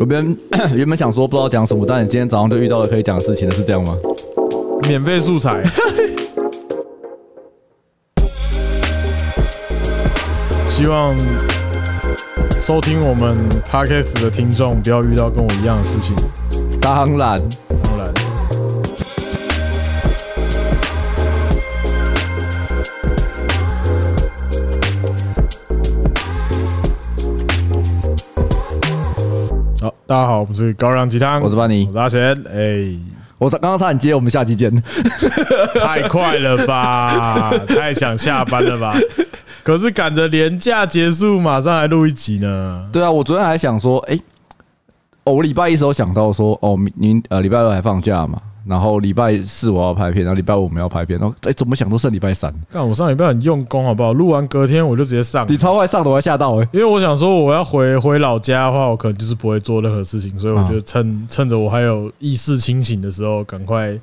有别人原本想说不知道讲什么，但你今天早上就遇到了可以讲的事情了，是这样吗？免费素材。希望收听我们 Podcast 的听众不要遇到跟我一样的事情。当然，我们是高粱鸡汤，我是班尼，我是阿贤。哎，我刚刚差点接，我们下期见。太快了吧，太想下班了吧。可是赶着年假结束，马上来录一集呢。对啊，我昨天还想说，哎，哦我礼拜一时候想到说，哦，明呃礼拜二还放假嘛，然后礼拜四我要拍片，然后礼拜五我们要拍片，然后哎怎么想都剩礼拜三。干，我上礼拜很用功，好不好？录完隔天我就直接上。你超快上的，我还吓到哎，因为我想说我要回回老家的话，我可能就是不会做任何事情，所以我就趁趁着我还有意识清醒的时候，赶快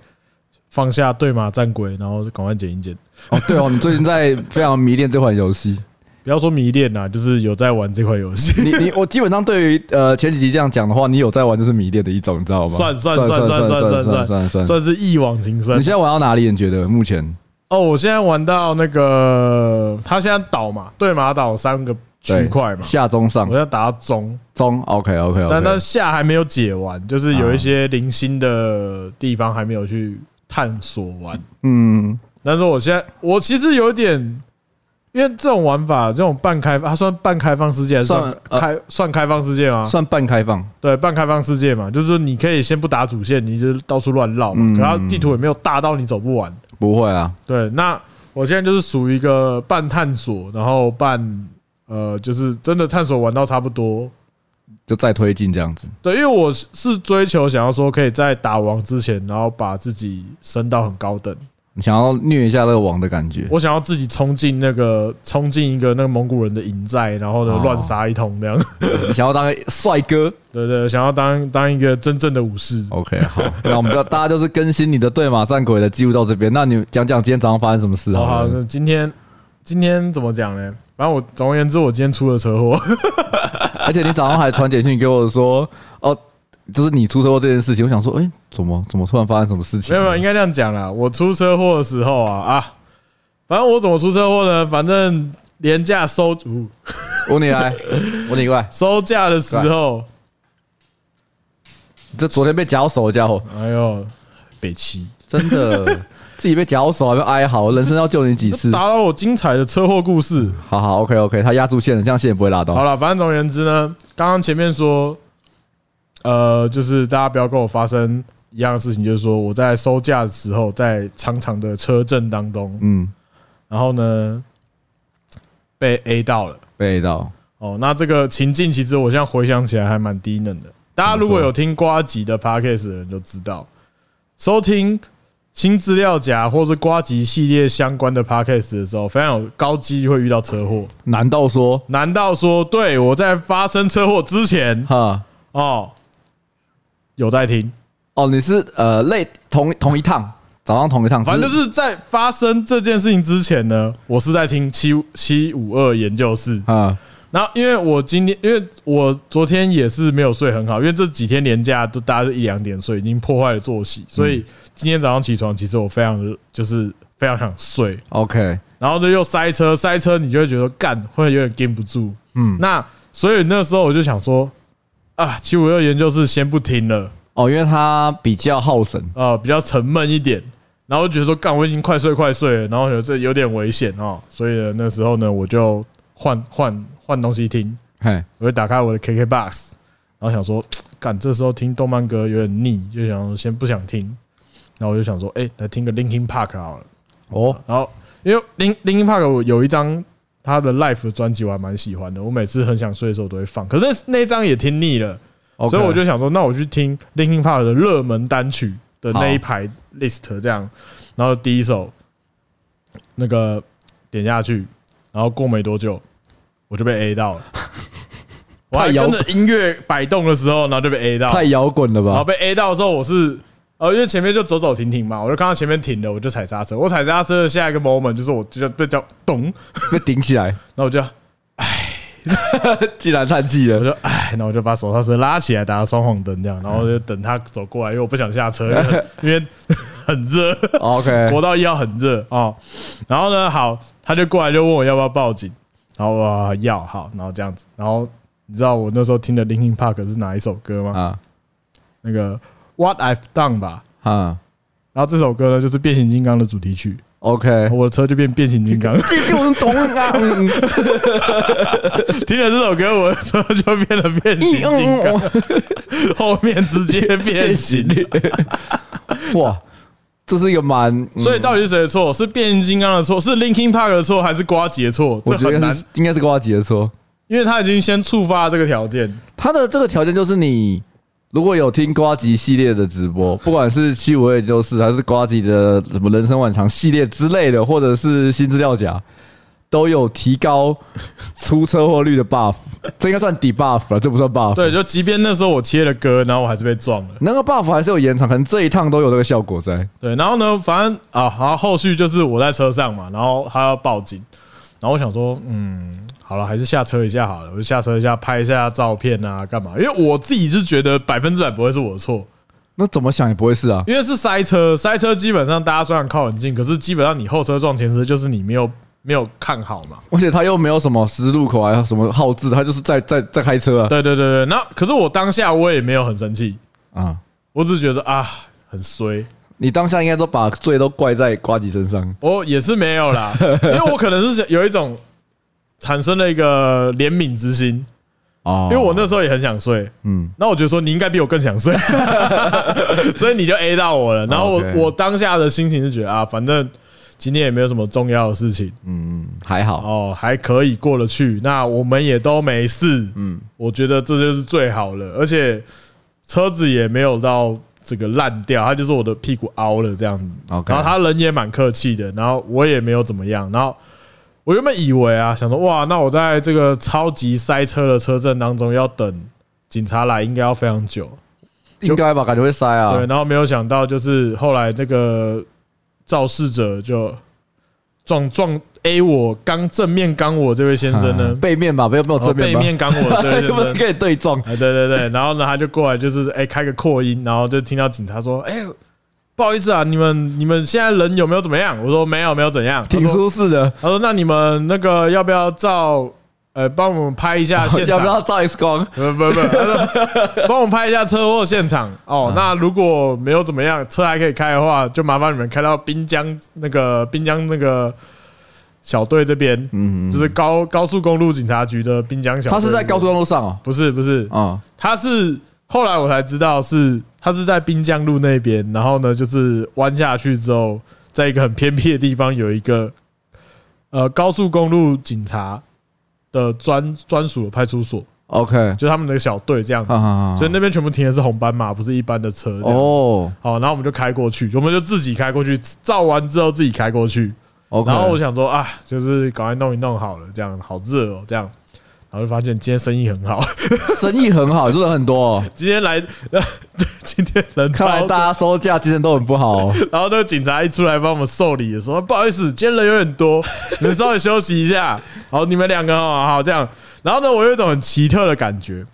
放下对马战鬼，然后赶快剪一剪。哦，对哦，你最近在非常迷恋这款游戏，不要说迷恋啦，就是有在玩这款游戏。你你 我基本上对于呃前几集这样讲的话，你有在玩就是迷恋的一种，你知道吗？算算算算算算算算算，算是一往情深。你现在玩到哪里？你觉得目前？哦，我现在玩到那个他现在岛嘛，对马岛三个区块嘛，下中上，我要打到中中，OK OK，但但下还没有解完，就是有一些零星的地方还没有去探索完，嗯。但是我现在，我其实有点，因为这种玩法，这种半开放，它算半开放世界还是算开算开放世界吗？算半开放，对，半开放世界嘛，就是说你可以先不打主线，你就到处乱绕嘛。可它地图也没有大到你走不完，不会啊。对，那我现在就是属于一个半探索，然后半呃，就是真的探索玩到差不多，就再推进这样子。对，因为我是追求想要说，可以在打王之前，然后把自己升到很高等。你想要虐一下那个王的感觉？我想要自己冲进那个，冲进一个那个蒙古人的营寨，然后呢乱杀一通这样。你 想要当帅哥？对对，想要当当一个真正的武士。OK，好，那我们就大家就是更新你的对马战鬼的记录到这边。那你讲讲今天早上发生什么事？好，好，那今天今天怎么讲呢？反正我总而言之，我今天出了车祸，而且你早上还传简讯给我说，哦。就是你出车祸这件事情，我想说，哎，怎么怎么突然发生什么事情？没有没有，应该这样讲啦。我出车祸的时候啊啊，反正我怎么出车祸呢？反正廉价收，我你来，我你 过来。收价的时候，这昨天被绞手的家伙，哎呦，北七，真的 自己被绞手还要哀嚎，人生要救你几次？打扰我精彩的车祸故事。好好，OK OK，他压住线了，这样线也不会拉到。好了，反正总而言之呢，刚刚前面说。呃，就是大家不要跟我发生一样的事情，就是说我在收假的时候，在长长的车阵当中，嗯，然后呢被 A 到了，被 A 到。哦，那这个情境其实我现在回想起来还蛮低能的。大家如果有听瓜吉的 Podcast 的人都知道，收听新资料夹或是瓜吉系列相关的 Podcast 的时候，非常有高机会遇到车祸。难道说？难道说？对，我在发生车祸之前，哈哦。有在听哦，你是呃累同同一趟早上同一趟，反正就是在发生这件事情之前呢，我是在听七七五二研究室啊。然后因为我今天因为我昨天也是没有睡很好，因为这几天连假都大家都一两点睡，已经破坏了作息，所以今天早上起床其实我非常就是非常想睡。OK，然后就又塞车，塞车你就会觉得干会有点禁不住。嗯，那所以那时候我就想说。啊，七五二研究室先不听了哦，因为它比较耗神啊，比较沉闷一点。然后我觉得说，干，我已经快睡快睡了，然后觉得这有点危险哦，所以呢，那时候呢，我就换换换东西听。嘿，我就打开我的 KKBOX，然后想说，干，这时候听动漫歌有点腻，就想说先不想听。然后我就想说，哎，来听个 Linkin Park 好了。哦，然后因为 Linkin Park 有一张。他的 Life 的专辑我还蛮喜欢的，我每次很想睡的时候都会放。可是那张也听腻了，所以我就想说，那我去听 Linkin Park 的热门单曲的那一排 list 这样。然后第一首那个点下去，然后过没多久我就被 A 到了。我还跟着音乐摆动的时候，然后就被 A 到，太摇滚了吧？然后被 A 到的时候，我是。哦，因为前面就走走停停嘛，我就看到前面停了，我就踩刹车。我踩刹车的下一个 moment 就是我就被叫咚 被顶起来，然后我就唉，既然叹气了，我就唉，那我就把手刹车拉起来，打个双黄灯这样，然后就等他走过来，因为我不想下车，因为 因为很热。OK，国道一号很热哦。然后呢，好，他就过来就问我要不要报警，然后我要好，然后这样子，然后你知道我那时候听的 Linkin Park 是哪一首歌吗？啊，那个 What I've Done 吧。啊，然后这首歌呢就是变形金刚的主题曲。OK，我的车就变变形金刚，这就是懂啊！听了这首歌，我的车就变了变形金刚，后面直接变形。哇，这是一个蛮……所以到底是谁的错？是变形金刚的错？是 Linkin Park 的错？还是瓜吉的错？我觉得应该是瓜吉的错，因为他已经先触发这个条件。他的这个条件就是你。如果有听瓜吉系列的直播，不管是七五二九四还是瓜吉的什么人生晚长系列之类的，或者是新资料夹，都有提高 出车祸率的 buff，这应该算 debuff 了，这不算 buff。对，就即便那时候我切了歌，然后我还是被撞了，那个 buff 还是有延长，可能这一趟都有那个效果在。对，然后呢，反正啊，然后后续就是我在车上嘛，然后他要报警，然后我想说，嗯。好了，还是下车一下好了。我就下车一下，拍一下照片啊，干嘛？因为我自己是觉得百分之百不会是我的错。那怎么想也不会是啊，因为是塞车，塞车基本上大家虽然靠很近，可是基本上你后车撞前车，就是你没有没有看好嘛。而且他又没有什么十字路口啊，什么号志，他就是在在在开车啊。对对对对，那可是我当下我也没有很生气啊，我只是觉得啊很衰。你当下应该都把罪都怪在瓜吉身上。我也是没有啦，因为我可能是有一种。产生了一个怜悯之心哦，因为我那时候也很想睡，嗯，那我觉得说你应该比我更想睡，所以你就 A 到我了。然后我我当下的心情是觉得啊，反正今天也没有什么重要的事情，嗯，还好哦，还可以过得去。那我们也都没事，嗯，我觉得这就是最好了。而且车子也没有到这个烂掉，他就是我的屁股凹了这样子。然后他人也蛮客气的，然后我也没有怎么样，然后。我原本以为啊，想说哇，那我在这个超级塞车的车阵当中要等警察来，应该要非常久，应该吧？感觉会塞啊。对，然后没有想到，就是后来这个肇事者就撞撞 A 我刚正面刚我这位先生呢，背面吧，没有没有正面，背面刚我这位先生可以对撞。对对对，然后呢，他就过来，就是哎开个扩音，然后就听到警察说，哎。不好意思啊，你们你们现在人有没有怎么样？我说没有，没有怎样，挺舒适的。他说那你们那个要不要照呃帮我们拍一下现场？要不要照 X 光？不不不，帮我们拍一下车祸现场。哦，那如果没有怎么样，车还可以开的话，就麻烦你们开到滨江那个滨江那个小队这边，嗯，就是高高速公路警察局的滨江小队。他是在高速公路上哦？不是不是啊，他是。后来我才知道是他是在滨江路那边，然后呢，就是弯下去之后，在一个很偏僻的地方有一个呃高速公路警察的专专属的派出所。OK，就他们的小队这样子，所以那边全部停的是红斑马，不是一般的车。哦，好，然后我们就开过去，我们就自己开过去，照完之后自己开过去。然后我想说啊，就是赶快弄一弄好了，这样好热哦，这样。然后就发现今天生意很好，生意很好，人很多哦。今天来，对，今天人看来大家收假精神都很不好哦。然后那个警察一出来帮我们受理的时候，不好意思，今天人有点多，你们稍微休息一下。好，你们两个哦好这样。然后呢，我有一种很奇特的感觉。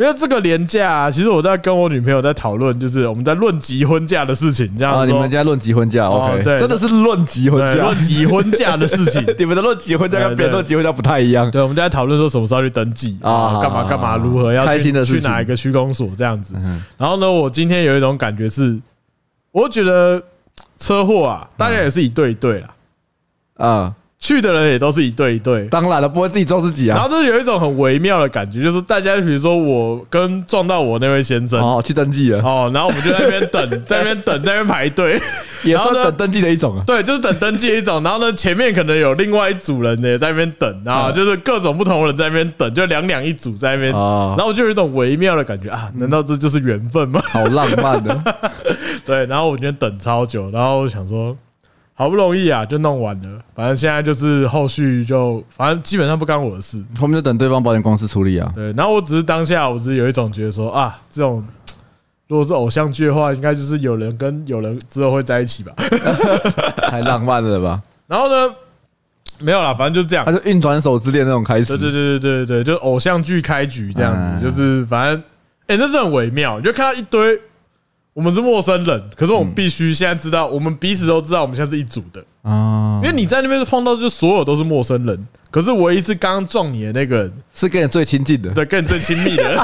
因为这个连假啊，其实我在跟我女朋友在讨论，就是我们在论及婚嫁的事情，这样。啊，你们在论及婚嫁，OK？对，真的是论及婚嫁，论及婚嫁的事情。你们的论及婚嫁跟别人论及婚嫁不太一样。对，我们就在讨论说什么时候去登记啊，干嘛干嘛，如何要去去哪一个区公所这样子。然后呢，我今天有一种感觉是，我觉得车祸啊，当然也是一对一对啦，啊。去的人也都是一对一对，当然了，不会自己撞自己啊。然后就是有一种很微妙的感觉，就是大家比如说我跟撞到我那位先生哦，去登记了哦，然后我们就在那边等，在那边等，在那边排队，也算等登记的一种啊。对，就是等登记的一种。然后呢，前面可能有另外一组人呢在那边等啊，就是各种不同的人在那边等，就两两一组在那边。然后我就有一种微妙的感觉啊，难道这就是缘分吗？好浪漫的。对，然后我今天等超久，然后我想说。好不容易啊，就弄完了。反正现在就是后续就，反正基本上不干我的事。后面就等对方保险公司处理啊。对，然后我只是当下，我只是有一种觉得说啊，这种如果是偶像剧的话，应该就是有人跟有人之后会在一起吧。太浪漫了吧。然后呢，没有啦，反正就这样。他就运转手之恋那种开始。对对对对对对，就偶像剧开局这样子，就是反正，哎，那是很微妙。你就看到一堆，我们是陌生人，可是我们必须现在知道，我们彼此都知道，我们现在是一组的。啊。因为你在那边碰到，就所有都是陌生人，可是唯一是刚刚撞你的那个人，是跟你最亲近的，对，跟你最亲密的。人。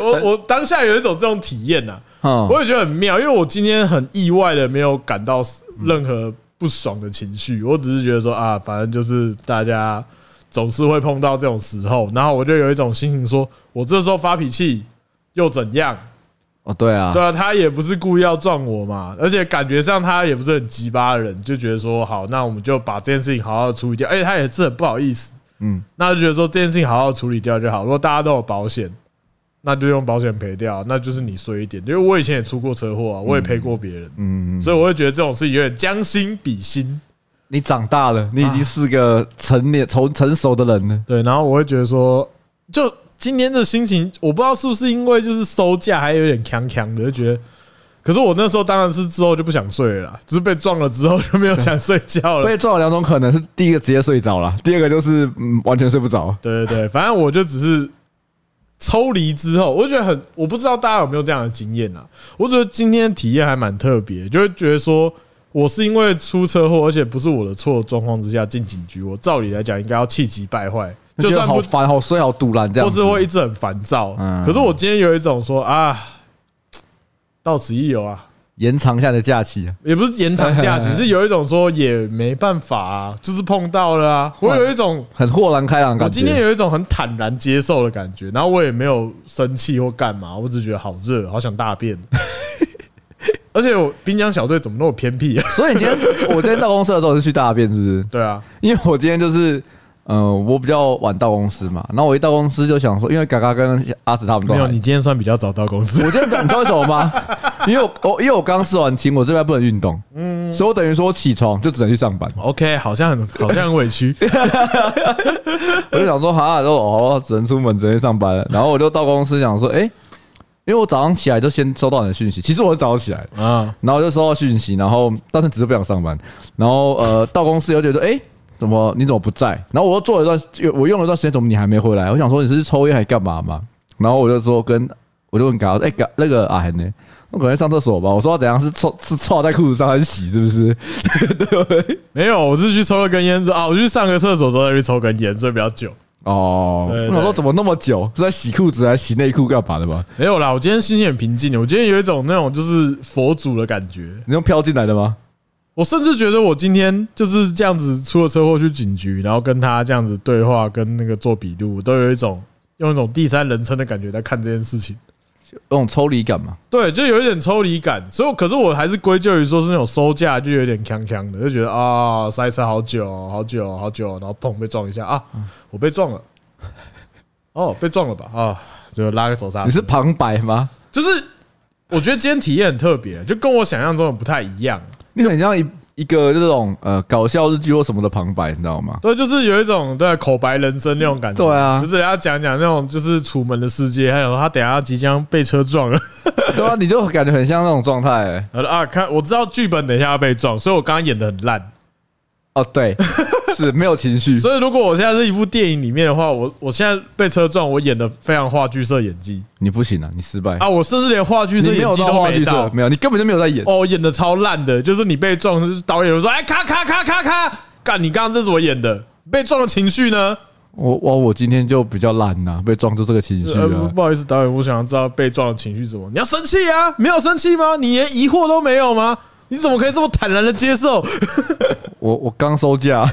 我我当下有一种这种体验呐，我也觉得很妙，因为我今天很意外的没有感到任何不爽的情绪，我只是觉得说啊，反正就是大家总是会碰到这种时候，然后我就有一种心情，说我这时候发脾气又怎样？哦，对啊，对啊，他也不是故意要撞我嘛，而且感觉上他也不是很鸡巴的人，就觉得说好，那我们就把这件事情好好处理掉，而且他也是很不好意思，嗯，那就觉得说这件事情好好处理掉就好，如果大家都有保险。那就用保险赔掉，那就是你衰一点，因为我以前也出过车祸啊，我也赔过别人，嗯，所以我会觉得这种事有点将心比心。你长大了，你已经是个成年、成成熟的人了。对，然后我会觉得说，就今天的心情，我不知道是不是因为就是收假还有点强强的，就觉得。可是我那时候当然是之后就不想睡了啦，就是被撞了之后就没有想睡觉了。被撞了两种可能是，第一个直接睡着了，第二个就是嗯完全睡不着。对对对，反正我就只是。抽离之后，我就觉得很，我不知道大家有没有这样的经验啊？我觉得今天体验还蛮特别，就会觉得说，我是因为出车祸，而且不是我的错状况之下进警局，我照理来讲应该要气急败坏，就算不烦、好衰、好堵烂这样，或是会一直很烦躁。嗯可是我今天有一种说啊，到此一游啊。延长下的假期，也不是延长假期，是有一种说也没办法啊，就是碰到了啊。我有一种很豁然开朗感，我今天有一种很坦然接受的感觉，然后我也没有生气或干嘛，我只觉得好热，好想大便。而且我滨江小队怎么那么偏僻啊？所以你今天我今天到公司的时候是去大便，是不是？对啊，因为我今天就是。嗯，我比较晚到公司嘛，然后我一到公司就想说，因为嘎嘎跟阿紫他们都没有，你今天算比较早到公司。我今天你知道为什么吗？因为我我因为我刚试完琴，我这边不能运动，嗯，所以我等于说我起床就只能去上班。OK，好像很好像很委屈，我就想说，哈，都哦，只能出门，只能去上班了。然后我就到公司想说，哎，因为我早上起来就先收到你的讯息，其实我是早起来啊，然后就收到讯息，然后但是只是不想上班，然后呃到公司又觉得，哎。怎么？你怎么不在？然后我又做了一段，我用了一段时间，怎么你还没回来？我想说你是抽烟还干嘛嘛？然后我就说跟，我就问嘎，哎，嘎那个阿恒呢？我可能上厕所吧。我说怎样？是臭是臭在裤子上还是洗？是不是？对，没有，我是去抽了根烟子啊，我去上个厕所之后再去抽根烟，所以比较久。哦，我想说怎么那么久？是在洗裤子还是洗内裤干嘛的吧？没有啦，我今天心情很平静。我今天有一种那种就是佛祖的感觉。你用飘进来的吗？我甚至觉得我今天就是这样子出了车祸去警局，然后跟他这样子对话，跟那个做笔录，都有一种用一种第三人称的感觉在看这件事情，有种抽离感嘛？对，就有一点抽离感。所以，可是我还是归咎于说是那种收价就有点锵锵的，就觉得啊塞车好久好久好久，然后砰被撞一下啊，我被撞了，哦被撞了吧啊，就拉个手刹。你是旁白吗？就是我觉得今天体验很特别，就跟我想象中的不太一样。你很像一一个这种呃搞笑日剧或什么的旁白，你知道吗？对，就是有一种对口白人生那种感觉。对啊，就是要讲讲那种就是楚门的世界，还有他等下即将被车撞了。对啊，你就感觉很像那种状态。啊，看我知道剧本等一下要被撞，所以我刚刚演的很烂。哦，对，是没有情绪。所以如果我现在是一部电影里面的话，我我现在被车撞，我演的非常话剧社演技。你不行啊，你失败啊！我甚至连话剧社演技都没到，没有，你根本就没有在演。哦，演的超烂的，就是你被撞，就是导演说：“哎，咔咔咔咔咔，干！你刚刚这是我演的，被撞的情绪呢？”我我我今天就比较烂呐，被撞出这个情绪啊。不好意思，导演，我想要知道被撞的情绪是什么？你要生气啊？没有生气吗？你连疑惑都没有吗？你怎么可以这么坦然的接受？我我刚收假。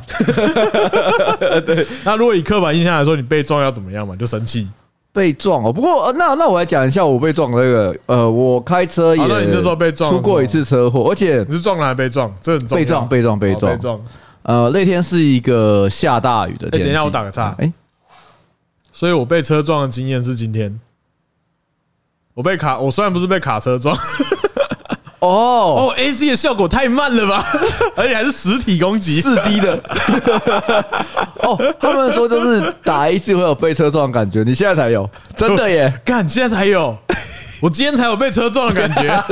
对，那如果以刻板印象来说，你被撞要怎么样嘛？就生气。被撞哦。不过那那我来讲一下我被撞的那个。呃，我开车也。那你那时候被撞，出过一次车祸，而且你是撞了还被撞？这很重要。被撞，被撞，被撞，被撞。呃，那天是一个下大雨的天。等一下，我打个岔。哎，所以我被车撞的经验是今天。我被卡，我虽然不是被卡车撞。哦哦，AC 的效果太慢了吧，而且还是实体攻击，四 D 的。哦，他们说就是打 AC 会有被车撞的感觉，你现在才有，真的耶？干，现在才有，我今天才有被车撞的感觉，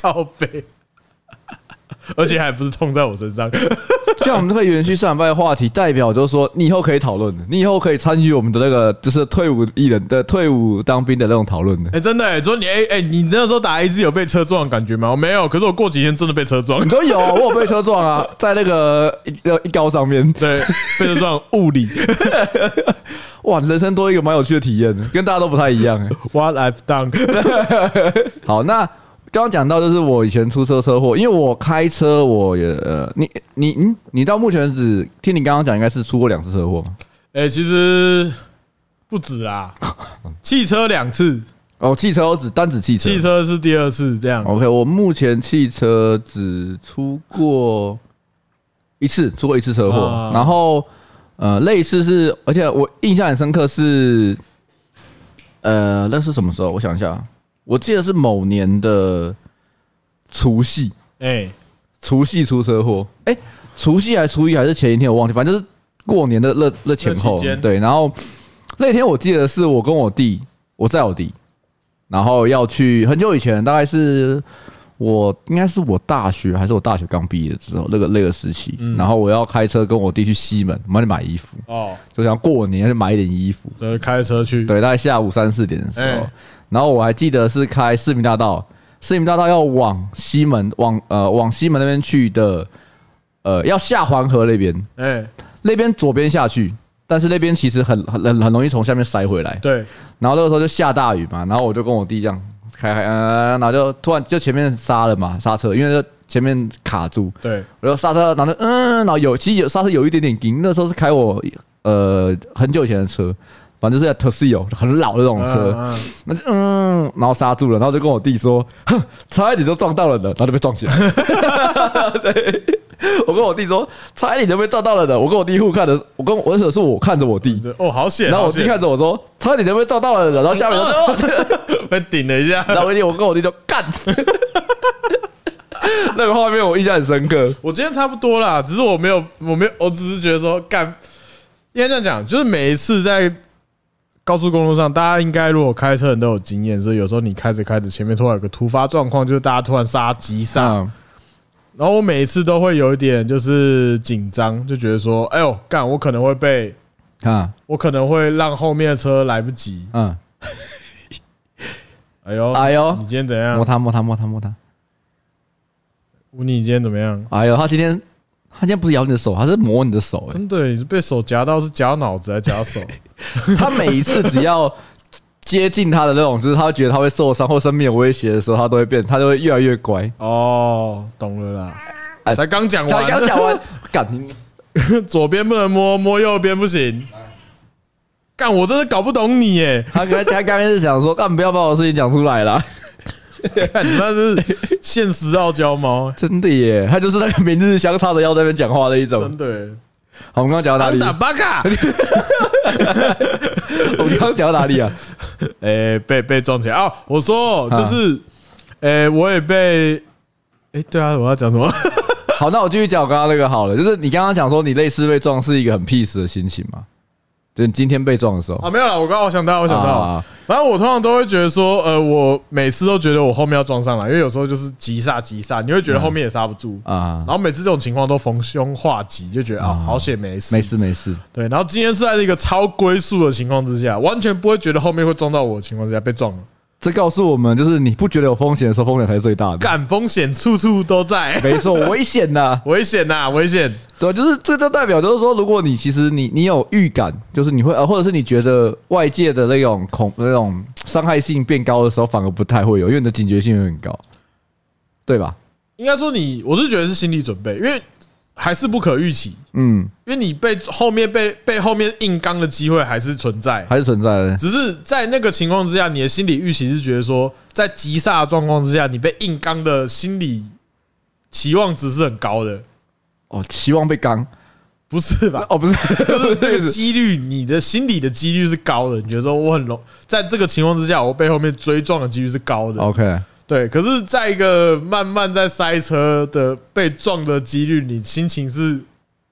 靠北。而且还不是痛在我身上。像我们这个延续上礼拜的话题，代表就是说，你以后可以讨论的，你以后可以参与我们的那个，就是退伍艺人的退伍当兵的那种讨论的。哎，真的哎，说你哎哎，你那时候打 A Z 有被车撞的感觉吗？我没有，可是我过几天真的被车撞。你说有，我有被车撞啊，在那个一一高上面，对，被车撞物理。哇，人生多一个蛮有趣的体验，跟大家都不太一样。What I've done。好，那。刚刚讲到就是我以前出车车祸，因为我开车，我也呃，你你你你到目前为止，听你刚刚讲，应该是出过两次车祸。哎，其实不止啊，汽车两次哦，汽车我只单指汽车，汽车是第二次这样。OK，我目前汽车只出过一次，出过一次车祸，然后呃，类似是，而且我印象很深刻是，呃，那是什么时候？我想一下。我记得是某年的除夕，哎，除夕出车祸，哎，除夕还是初一还是前一天我忘记，反正就是过年的那那前后，对。然后那天我记得是我跟我弟，我在我弟，然后要去很久以前，大概是我应该是我大学还是我大学刚毕业的时候，那个那个时期，然后我要开车跟我弟去西门，我们去买衣服哦，就想过年去买一点衣服，对，开车去，对，大概下午三四点的时候。然后我还记得是开市民大道，市民大道要往西门，往呃往西门那边去的，呃要下黄河那边，哎，那边左边下去，但是那边其实很很很容易从下面塞回来。对。然后那个时候就下大雨嘛，然后我就跟我弟这样开开，嗯，然后就突然就前面刹了嘛，刹车，因为前面卡住。对。我就刹车，然后嗯，然后有其实有刹车有一点点紧，那时候是开我呃很久以前的车。反正就是 Toshio 很老的那种车，那就嗯，然后刹住了，然后就跟我弟说：“哼，差一点就撞到了呢。”然后就被撞起来。对，我跟我弟说：“差一点就被撞到了的。”我跟我弟互看的，我跟我那时候是我看着我弟，哦，好险。然后我弟看着我说：“差一点就被撞到了的。”然后下面就 被顶了一下。然后我弟，我跟我弟就干。那个画面我印象很深刻。我今天差不多啦，只是我没有，我没有，我只是觉得说干。应该这样讲，就是每一次在。高速公路上，大家应该如果开车人都有经验，所以有时候你开着开着，前面突然有个突发状况，就是大家突然刹急刹，然后我每一次都会有一点就是紧张，就觉得说，哎呦，干，我可能会被啊，我可能会让后面的车来不及，嗯，哎呦，哎呦，你今天怎样？摸他，摸他，摸他，摸他。吴你今天怎么样？哎呦，他今天。他现在不是咬你的手，他是磨你的手。真的，你是被手夹到，是夹脑子还是夹手？他每一次只要接近他的那种，就是他觉得他会受伤或生命有威胁的时候，他都会变，他就会越来越乖。哦，懂了啦。哎，才刚讲完，才刚讲完，干，左边不能摸，摸右边不行。干，我真的搞不懂你耶。他刚他刚才是想说，干，不要把我的事情讲出来了。看你那是现实傲娇猫，真的耶！他就是那个名字相差的要在那边讲话的一种，真的。好，我们刚刚讲到哪里？打巴卡。我们刚刚讲到哪里啊？诶，被被撞起来啊！我说就是，诶，我也被，诶，对啊，我要讲什么？好，那我继续讲我刚刚那个好了，就是你刚刚讲说你类似被撞是一个很 peace 的心情嘛？就你今天被撞的时候啊，没有了。我刚刚我想到，我想到，反正我通常都会觉得说，呃，我每次都觉得我后面要撞上来，因为有时候就是急刹急刹，你会觉得后面也刹不住啊。然后每次这种情况都逢凶化吉，就觉得啊，好险没事，没事没事。对，然后今天是在一个超龟速的情况之下，完全不会觉得后面会撞到我的情况之下被撞了。这告诉我们，就是你不觉得有风险的时候，风险才是最大的。敢，风险处处都在，没错，危险呐，危险呐，危险。对，就是这就代表，就是说，如果你其实你你有预感，就是你会呃，或者是你觉得外界的那种恐那种伤害性变高的时候，反而不太会有，因为你的警觉性会很高，对吧？应该说你，我是觉得是心理准备，因为。还是不可预期，嗯，因为你被后面被被后面硬刚的机会还是存在，还是存在的。只是在那个情况之下，你的心理预期是觉得说，在急刹的状况之下，你被硬刚的心理期望值是很高的。哦，期望被刚，不是吧？哦，不是，就是 这个几率，你的心理的几率是高的。你觉得说我很容，在这个情况之下，我被后面追撞的几率是高的。OK。对，可是在一个慢慢在塞车的被撞的几率，你心情是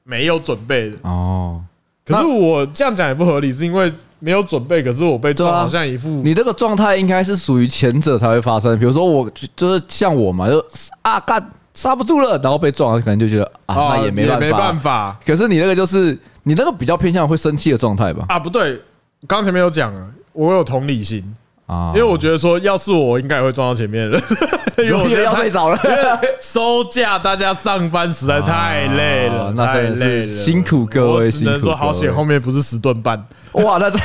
没有准备的哦。可是我这样讲也不合理，是因为没有准备，可是我被撞，好像一副你这个状态应该是属于前者才会发生。比如说我就是像我嘛，就啊干刹不住了，然后被撞了，可能就觉得啊，那也没办法，没办法。可是你那个就是你那个比较偏向会生气的状态吧？啊，不对，刚前面有讲了，我有同理心。啊，因为我觉得说，要是我应该也会撞到前面了，因为我觉得太早了。收假，大家上班实在太累了，太累了，辛苦各位。只能说好险，后面不是十吨半。哇，那这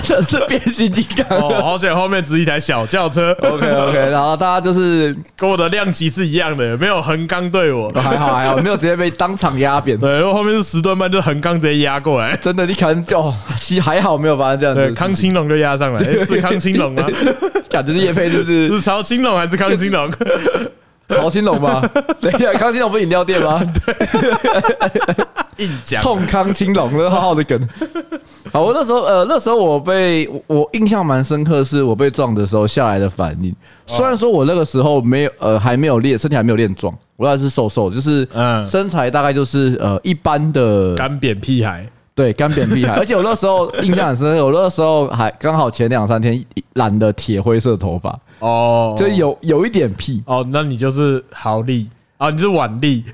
真的是变形金刚哦！好险，后面只是一台小轿车。OK OK，然后大家就是跟我的量级是一样的，没有横纲对我，还好还好，没有直接被当场压扁。对，然后后面是十吨半，就横纲直接压过来。真的，你可能就还还好没有发生这样子。对，康青龙就压上来，是康青。龙吗？感觉是叶佩是不是？是曹青龙还是康青龙？曹青龙吧。等一下，康青龙不是饮料店吗？对，硬讲。冲康青龙了，好好的梗。好，我那时候呃，那时候我被我印象蛮深刻，是我被撞的时候下来的反应。虽然说我那个时候没有呃还没有练身体还没有练壮，我还是瘦瘦，就是嗯。身材大概就是呃一般的干扁屁孩。对，干扁屁孩，而且我那时候印象很深，我那时候还刚好前两三天染的铁灰色头发。哦，就有有一点屁。哦，那你就是豪力。啊，你是腕力，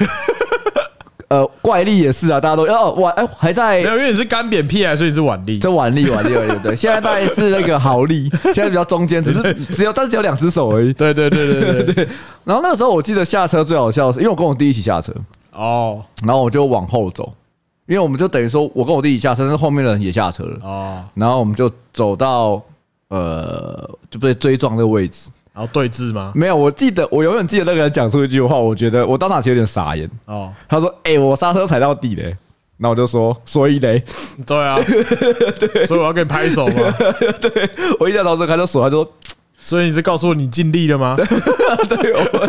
呃，怪力也是啊，大家都哦腕哎还在，没有，因为你是干扁屁啊，所以你是腕力，这腕力腕力而已，对，现在大概是那个好力，现在比较中间，只是只有但是只有两只手而已，对对对对对 对，然后那个时候我记得下车最好笑的是，因为我跟我弟一起下车哦，然后我就往后走。因为我们就等于说，我跟我弟一起下车，但是后面的人也下车了。哦。然后我们就走到呃，就被追撞那个位置，然后对峙吗？没有，我记得我永远记得那个人讲出一句话，我觉得我当场其实有点傻眼哦。他说：“哎，我刹车踩到底嘞。”那我就说：“所以嘞，对啊，对，所以我要给你拍手嘛。”对，我一下到这他就锁，他就说。所以你是告诉我你尽力了吗？对，我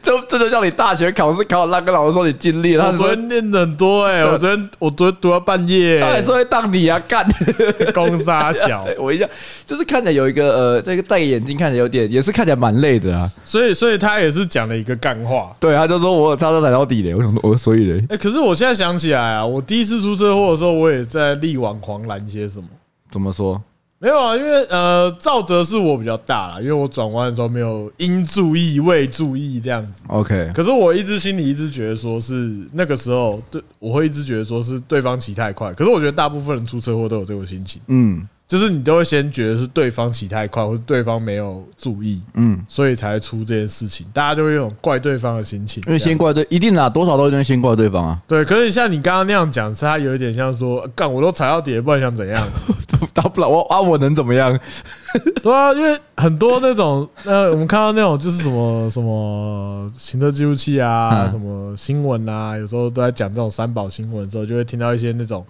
就这就叫你大学考试考那个老师说你尽力了。他昨天念的很多哎，我昨天我昨天读到半夜，他还说会当你啊干，公杀小。我一下就是看起来有一个呃，这个戴眼镜看起来有点，也是看起来蛮累的啊。所以所以他也是讲了一个干话，对，他就说我差点踩到底嘞。我想说我所以嘞，哎，可是我现在想起来啊，我第一次出车祸的时候，我也在力挽狂澜些什么？怎么说？没有啊，因为呃，赵哲是我比较大啦，因为我转弯的时候没有应注意未注意这样子。OK，可是我一直心里一直觉得说是那个时候对，我会一直觉得说是对方骑太快。可是我觉得大部分人出车祸都有这种心情。嗯。就是你都会先觉得是对方骑太快，或者对方没有注意，嗯，所以才出这件事情。大家就会有怪对方的心情，因为先怪对，一定啦，多少都会先怪对方啊。对，可是像你刚刚那样讲，是他有一点像说，干我都踩到底，不然想怎样？打不了我啊，我能怎么样？对啊，因为很多那种，呃，我们看到那种就是什么什么行车记录器啊，什么新闻啊，有时候都在讲这种三宝新闻的时候，就会听到一些那种。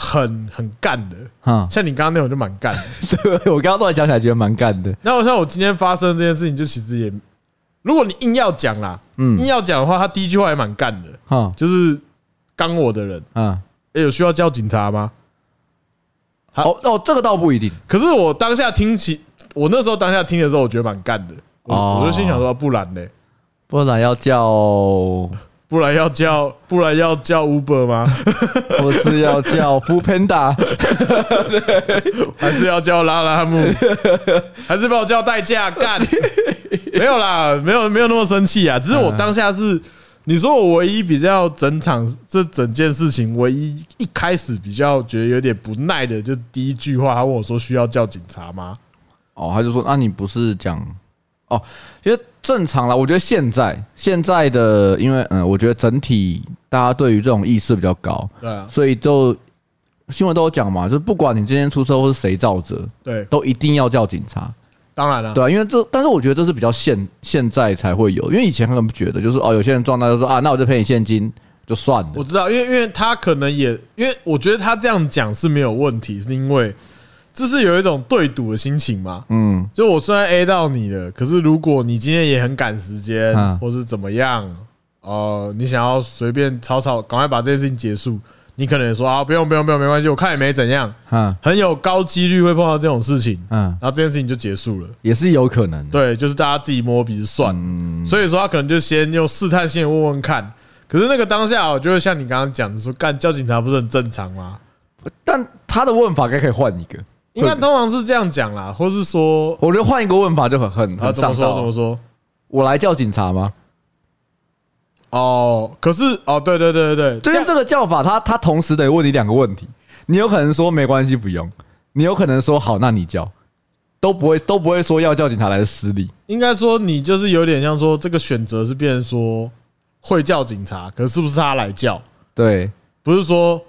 很很干的，像你刚刚那种就蛮干的。对，我刚刚突然想起来，觉得蛮干的。那我像我今天发生这件事情，就其实也，如果你硬要讲啦，嗯，硬要讲的话，他第一句话也蛮干的，哈，就是刚我的人，嗯，有需要叫警察吗？哦哦，这个倒不一定。可是我当下听起，我那时候当下听的时候，我觉得蛮干的。我我就心想说，不然呢？不然要叫。不然要叫，不然要叫 Uber 吗？不是要叫 Foodpanda，还是要叫拉拉木？还是把我叫代驾干？没有啦，没有没有那么生气啊。只是我当下是，你说我唯一比较整场这整件事情，唯一一开始比较觉得有点不耐的，就是第一句话，他问我说需要叫警察吗？哦，他就说，那你不是讲？哦，正常啦。我觉得现在现在的，因为嗯，我觉得整体大家对于这种意识比较高，对啊，所以就新闻都有讲嘛，就是不管你今天出车祸是谁造责，对，都一定要叫警察。当然了，对啊，因为这，但是我觉得这是比较现现在才会有，因为以前可能不觉得，就是哦，有些人撞到就说啊，那我就赔你现金就算了。我知道，因为因为他可能也，因为我觉得他这样讲是没有问题，是因为。这是有一种对赌的心情嘛？嗯，就我虽然 A 到你了，可是如果你今天也很赶时间，或是怎么样，呃，你想要随便草草赶快把这件事情结束，你可能也说啊，不用不用不用，没关系，我看也没怎样，嗯，很有高几率会碰到这种事情，嗯，然后这件事情就结束了，也是有可能，对，就是大家自己摸鼻子算，所以说他可能就先用试探性问问看，可是那个当下，我就会像你刚刚讲的说，干叫警察不是很正常吗？但他的问法该可以换一个。应该通常是这样讲啦，或是说，我觉得换一个问法就很很很上道。怎么说？怎么说？我来叫警察吗？哦，可是哦，对对对对对，就像这个叫法，他他同时得问你两个问题，你有可能说没关系不用，你有可能说好，那你叫，都不会都不会说要叫警察来的失礼。应该说你就是有点像说这个选择是变成说会叫警察，可是是不是他来叫？对，不是说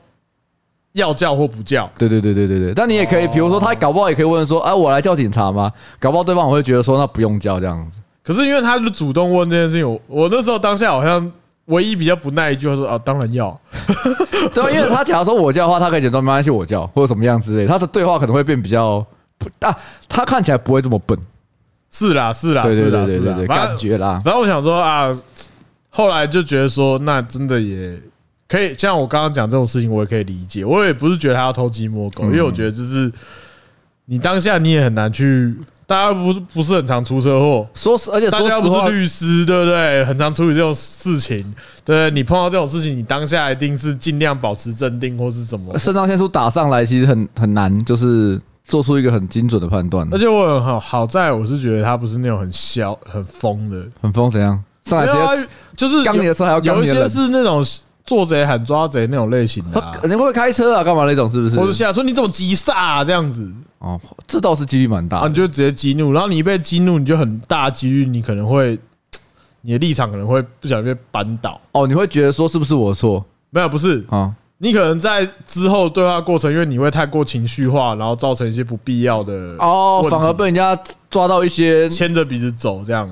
要叫或不叫。对对对对对对。但你也可以，比如说他搞不好也可以问说，哎，我来叫警察吗？搞不好对方我会觉得说，那不用叫这样子。可是因为他是主动问这件事情，我我那时候当下好像唯一比较不耐一句话说啊，当然要，对，因为他假如说我叫的话，他可以假装没关系，我叫或者什么样之类，他的对话可能会变比较，啊，他看起来不会这么笨，是啦是啦是啦是啦，感觉啦。然后我想说啊，后来就觉得说，那真的也可以，像我刚刚讲这种事情，我也可以理解，我也不是觉得他要偷鸡摸狗，因为我觉得就是你当下你也很难去。大家不是不是很常出车祸，说实，而且大家不是律师，对不对？很常处理这种事情，对，你碰到这种事情，你当下一定是尽量保持镇定，或是怎么？肾上腺素打上来，其实很很难，就是做出一个很精准的判断。而且我很好好在，我是觉得他不是那种很嚣、很疯的，很疯怎样？上来直接就是刚你的时候还要有一些是那种。做贼喊抓贼那种类型的，啊，你会开车啊？干嘛那种？是不是？或者下说你怎么急刹啊？这样子哦，这倒是几率蛮大。啊你就直接激怒，然后你一被激怒，你就很大几率你可能会，你的立场可能会不小心被扳倒。哦，你会觉得说是不是我错？没有，不是啊。你可能在之后对话过程，因为你会太过情绪化，然后造成一些不必要的哦，反而被人家抓到一些牵着鼻子走这样。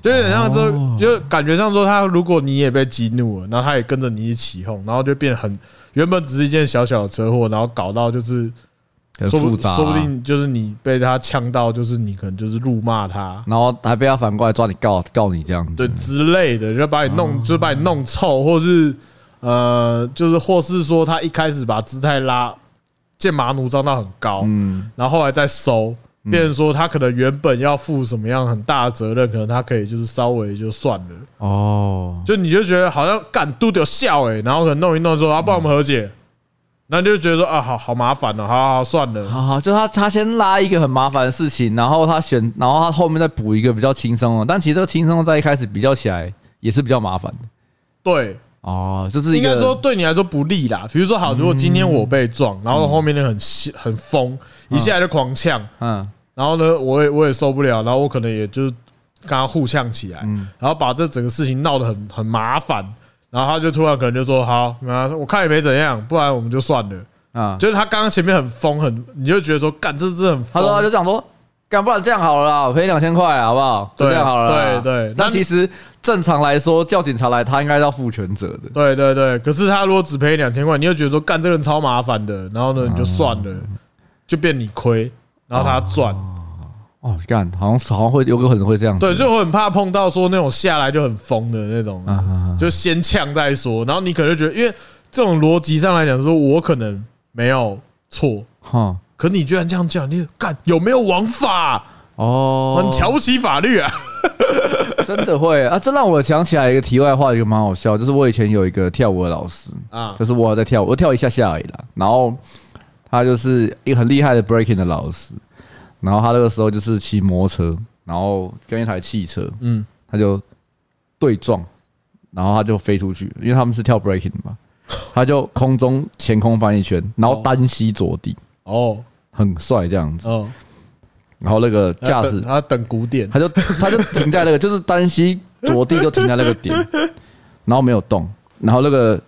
就有点像说，就感觉上说，他如果你也被激怒了，然后他也跟着你一起起哄，然后就变很原本只是一件小小的车祸，然后搞到就是很复杂，说不定就是你被他呛到，就是你可能就是辱骂他，然后还被他反过来抓你告告你这样子，对之类的，就把你弄，就是把你弄臭，或是呃，就是或是说他一开始把姿态拉剑拔弩张到很高，嗯，然后后来再收。变成说他可能原本要负什么样很大的责任，可能他可以就是稍微就算了。哦，就你就觉得好像干都得笑哎，然后可能弄一弄说啊，帮我们和解，那就觉得说啊，好好麻烦了，好好好算了，好好就他他先拉一个很麻烦的事情，然后他选，然后他后面再补一个比较轻松的，但其实这个轻松在一开始比较起来也是比较麻烦的，对哦，就是应该说对你来说不利啦。比如说好，如果今天我被撞，然后后面那很很疯，一下来就狂呛，嗯。然后呢，我也我也受不了，然后我可能也就跟他互呛起来，然后把这整个事情闹得很很麻烦，然后他就突然可能就说：“好，那我看也没怎样，不然我们就算了。”啊，就是他刚刚前面很疯，很你就觉得说：“干，这这很疯。”他说：“他就这样说，干，不然这样好了啦，赔两千块，好不好？就这样好了。”对对。那其实正常来说，叫警察来，他应该要负全责的。对对对。可是他如果只赔两千块，你又觉得说：“干，这个人超麻烦的。”然后呢，你就算了，就变你亏。然后他赚哦，干，好像好像会有可能会这样。对，就我很怕碰到说那种下来就很疯的那种，就先呛再说。然后你可能觉得，因为这种逻辑上来讲，说我可能没有错哈，可你居然这样讲，你干有没有王法？哦，很瞧不起法律啊，真的会啊！这让我想起来一个题外话，一个蛮好笑，就是我以前有一个跳舞的老师啊，就是我在跳舞，我跳一下下而已啦，然后。他就是一个很厉害的 breaking 的老师，然后他那个时候就是骑摩托车，然后跟一台汽车，嗯，他就对撞，然后他就飞出去，因为他们是跳 breaking 嘛，他就空中前空翻一圈，然后单膝着地，哦，很帅这样子，哦，然后那个驾驶他等鼓点，他就他就停在那个 就是单膝着地就停在那个点，然后没有动，然后那个。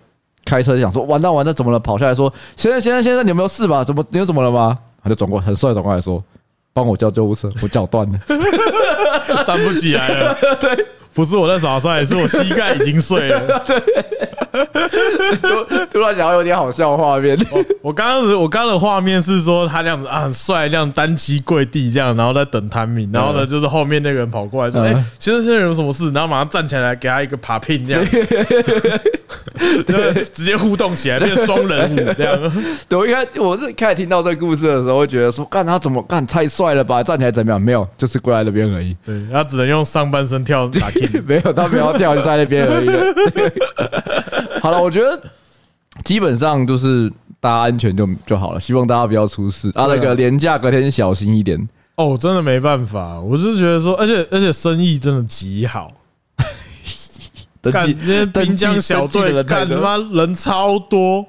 开车就想说完蛋完蛋怎么了？跑下来说先生先生先生，你有没有事吧？怎么你有怎么了吗？他就转过很帅转过来说，帮我叫救护车，我脚断了，站不起来了。对，不是我在耍帅，是我膝盖已经碎了。对。突突然想到有点好笑的画面。我刚刚我刚刚的画面是说他这样子啊，很帅，这样单膝跪地这样，然后在等 timing，然后呢就是后面那个人跑过来说：“哎，先生先生有什么事？”然后马上站起来给他一个爬聘这样，对，直接互动起来变双人舞这样。对，我一开我是开始听到这个故事的时候，会觉得说：“干他怎么干太帅了吧？站起来怎么样？没有，就是跪在那边而已。”对，他只能用上半身跳打 没有，他没有跳就在那边而已。好了，我觉得基本上就是大家安全就就好了，希望大家不要出事啊。那个廉价隔天小心一点，哦，真的没办法，我是觉得说，而且而且生意真的极好，干这些滨江小队干他妈人超多。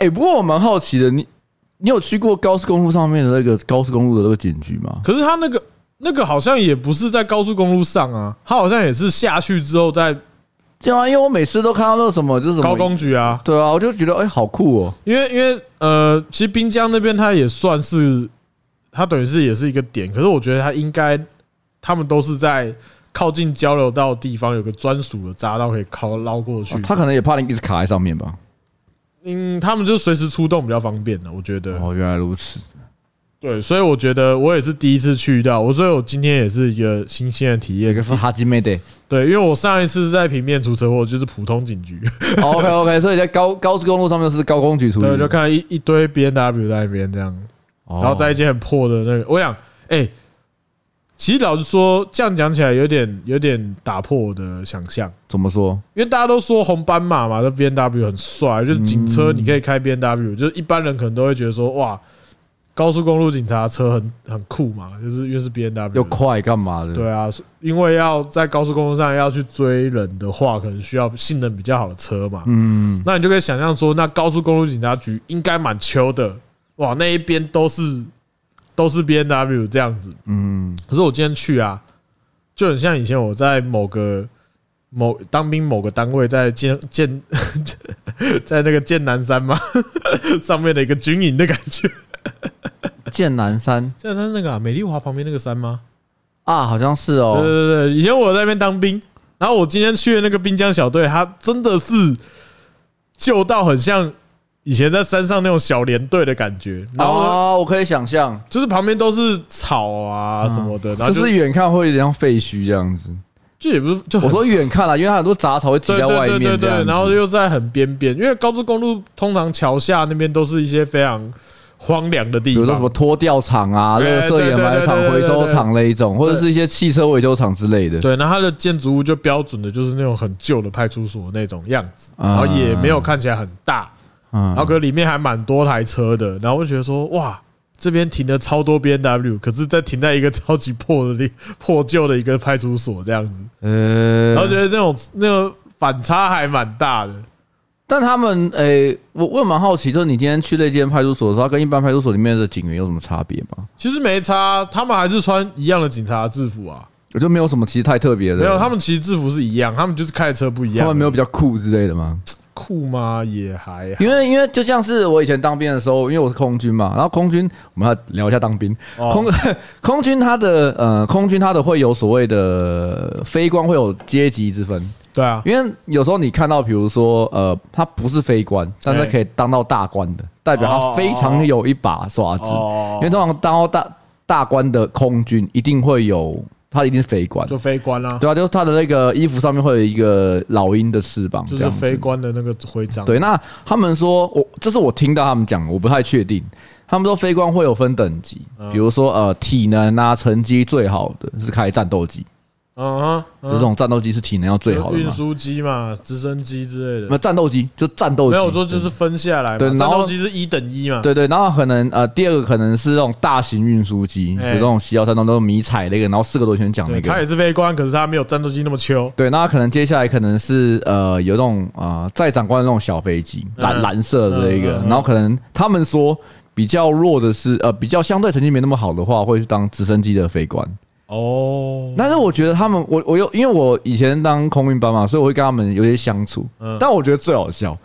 哎，不过我蛮好奇的，你你有去过高速公路上面的那个高速公路的那个警局吗？可是他那个那个好像也不是在高速公路上啊，它好像也是下去之后再。对啊，因为我每次都看到那个什么，就是什么高工局啊，对啊，我就觉得哎，好酷哦。因为因为呃，其实滨江那边它也算是，它等于是也是一个点。可是我觉得它应该，他们都是在靠近交流道的地方有个专属的匝道可以靠捞过去。他可能也怕你一直卡在上面吧。嗯，他们就随时出动比较方便的，我觉得。哦，原来如此。对，所以我觉得我也是第一次去到，我所以我今天也是一个新鲜的体验。一个是哈基梅德，对，因为我上一次在平面出车祸就是普通警局。OK OK，所以在高高速公路上面是高工局出。对，就看到一一堆 B N W 在那边这样，然后在一间很破的那个，我想，哎，其实老实说，这样讲起来有点有点打破我的想象。怎么说？因为大家都说红斑马嘛，这 B N W 很帅，就是警车你可以开 B N W，就是一般人可能都会觉得说，哇。高速公路警察车很很酷嘛，就是因为是 B N W 又快干嘛的？对啊，因为要在高速公路上要去追人的话，可能需要性能比较好的车嘛。嗯，那你就可以想象说，那高速公路警察局应该蛮秋的哇，那一边都是都是 B N W 这样子。嗯，可是我今天去啊，就很像以前我在某个某当兵某个单位在建建 在那个剑南山嘛 上面的一个军营的感觉。剑南山，剑南山是那个啊，美丽华旁边那个山吗？啊，好像是哦。对对对，以前我在那边当兵，然后我今天去的那个滨江小队，它真的是旧到很像以前在山上那种小连队的感觉。然后啊，我可以想象，就是旁边都是草啊什么的，然后就是远看会有点像废墟这样子。就也不是，就我说远看了，因为它很多杂草会挤在外面。对对对，然后又在很边边，因为高速公路通常桥下那边都是一些非常。荒凉的地方，比如说什么拖吊厂啊、垃圾掩埋场、回收厂那一种，或者是一些汽车维修厂之类的。对，那它的建筑物就标准的就是那种很旧的派出所那种样子，然后也没有看起来很大，然后可里面还蛮多台车的，然后我就觉得说，哇，这边停了超多 B N W，可是在停在一个超级破的地、破旧的一个派出所这样子，呃，然后觉得那种那个反差还蛮大的。但他们诶、欸，我我也蛮好奇，就是你今天去那间派出所的时候，跟一般派出所里面的警员有什么差别吗？其实没差，他们还是穿一样的警察制服啊，我就没有什么其实太特别的。没有，他们其实制服是一样，他们就是开的车不一样。他们没有比较酷之类的吗？酷吗？也还因为因为就像是我以前当兵的时候，因为我是空军嘛，然后空军我们要聊一下当兵。空 空军它的呃，空军它的会有所谓的飞官会有阶级之分。对啊，因为有时候你看到，比如说，呃，他不是飞官，但是可以当到大官的，代表他非常有一把刷子。因为通常当到大大官的空军一定会有，他一定是飞官，就飞官啊。对啊，就是他的那个衣服上面会有一个老鹰的翅膀，就是飞官的那个徽章。对，那他们说，我这是我听到他们讲，我不太确定。他们说飞官会有分等级，比如说呃，体能啊，成绩最好的是开战斗机。嗯，就这种战斗机是体能要最好的，运输机嘛，直升机之类的。那战斗机就战斗机，没有说就是分下来嘛。对，战斗机是一等一嘛。对对，然后可能呃，第二个可能是那种大型运输机，有这种西奥山东都是迷彩那个，然后四个螺旋桨那个。他也是飞官，可是他没有战斗机那么秋。对，那可能接下来可能是呃，有那种啊，在长官的那种小飞机，蓝蓝色的那个，然后可能他们说比较弱的是呃，比较相对成绩没那么好的话，会去当直升机的飞官。哦，但是我觉得他们，我我又，因为我以前当空运班嘛，所以我会跟他们有些相处。嗯，但我觉得最好笑，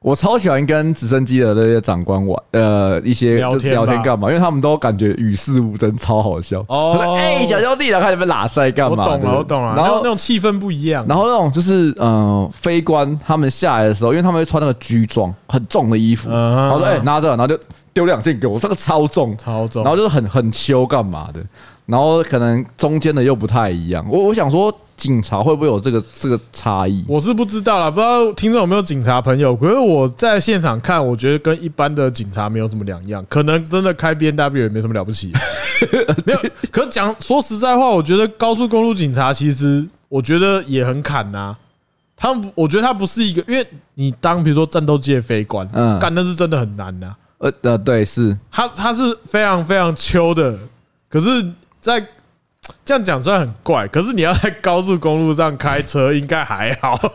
我超喜欢跟直升机的那些长官玩，呃，一些聊天聊天干嘛？因为他们都感觉与世无争，超好笑。哦，哎，小兄弟，来看你们拉塞干嘛？我懂了，我懂了。然后那种气氛不一样，然后那种就是嗯，飞官他们下来的时候，因为他们会穿那个军装，很重的衣服，然后说哎拿着，然后就丢两件给我，这个超重，超重，然后就是很很羞干嘛的。然后可能中间的又不太一样，我我想说警察会不会有这个这个差异？我是不知道啦，不知道听众有没有警察朋友。可是我在现场看，我觉得跟一般的警察没有什么两样，可能真的开 B N W 也没什么了不起。没有，可是讲说实在话，我觉得高速公路警察其实我觉得也很砍呐。他们我觉得他不是一个，因为你当比如说战斗机的飞官，嗯，干那是真的很难呐。呃呃，对，是他他是非常非常秋的。可是，在这样讲虽然很怪，可是你要在高速公路上开车，应该还好。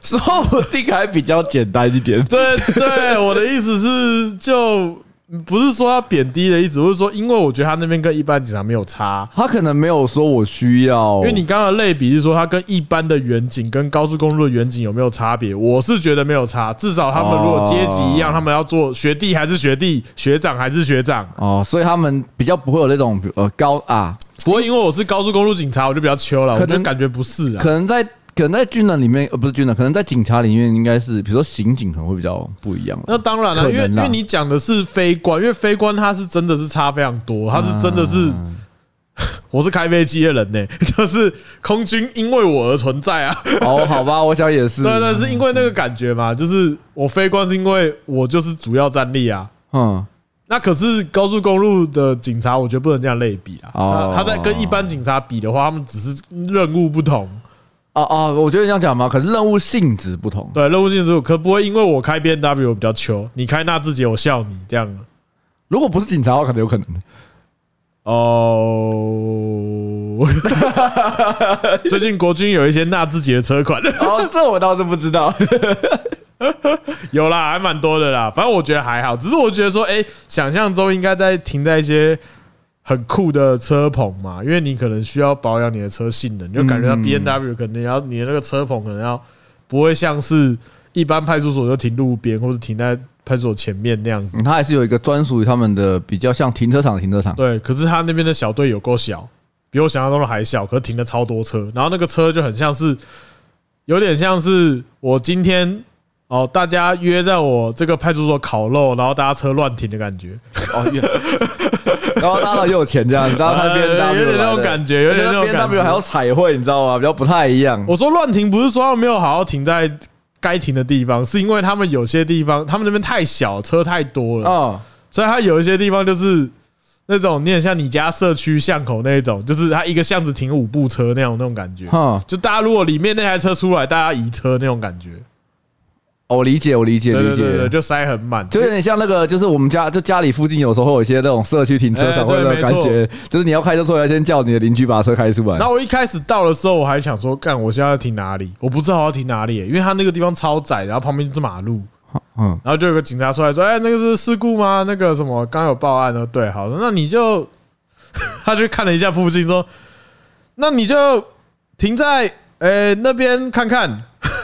说不定还比较简单一点。对对，我的意思是就。不是说他贬低的意思，我是说，因为我觉得他那边跟一般警察没有差，他可能没有说我需要。因为你刚刚的类比是说，他跟一般的远景跟高速公路的远景有没有差别？我是觉得没有差，至少他们如果阶级一样，他们要做学弟还是学弟，学长还是学长哦，所以他们比较不会有那种呃高啊，不会因为我是高速公路警察，我就比较秋了，可能感觉不是啊，可能在。可能在军人里面，呃，不是军人，可能在警察里面，应该是，比如说刑警可能会比较不一样。那当然了，因为因为你讲的是飞官，因为飞官他是真的是差非常多，他是真的是，我是开飞机的人呢，就是空军因为我而存在啊。哦，好吧，我想也是。对对，是因为那个感觉嘛，就是我飞官是因为我就是主要战力啊。嗯，那可是高速公路的警察，我觉得不能这样类比啊。他他在跟一般警察比的话，他们只是任务不同。哦哦，我觉得你这样讲嘛，可是任务性质不同。对，任务性质可不会因为我开 B N W 比较糗，你开纳智捷我笑你这样。如果不是警察的话，可能有可能。哦，最近国军有一些纳智捷的车款。哦，这我倒是不知道。有啦，还蛮多的啦。反正我觉得还好，只是我觉得说，哎，想象中应该在停在一些。很酷的车棚嘛，因为你可能需要保养你的车性能，就感觉到 B N W 可能要你的那个车棚可能要不会像是一般派出所就停路边或者停在派出所前面那样子，它还是有一个专属于他们的比较像停车场的停车场。对，可是他那边的小队有够小，比我想象中的还小，可是停了超多车，然后那个车就很像是有点像是我今天。哦，大家约在我这个派出所烤肉，然后大家车乱停的感觉。哦，然后大家又有钱这样，你知道他 BMW 有点那种感觉，有点那种还要彩绘，你知道吗？比较不太一样。我说乱停不是说他们没有好好停在该停的地方，是因为他们有些地方他们那边太小，车太多了。哦，所以他有一些地方就是那种，你很像你家社区巷口那种，就是他一个巷子停五部车那种那种感觉。就大家如果里面那台车出来，大家移车那种感觉。我理解，我理解，理解，就塞很满，就有点像那个，就是我们家就家里附近有时候会有一些那种社区停车场，会有那种感觉，就是你要开车出来，先叫你的邻居把车开出来。然后我一开始到的时候，我还想说，干，我现在要停哪里？我不知道我要停哪里，因为他那个地方超窄，然后旁边就是马路，嗯，然后就有个警察出来说，哎，那个是事故吗？那个什么刚有报案的，对，好的，那你就，他就看了一下附近，说，那你就停在呃那边看看。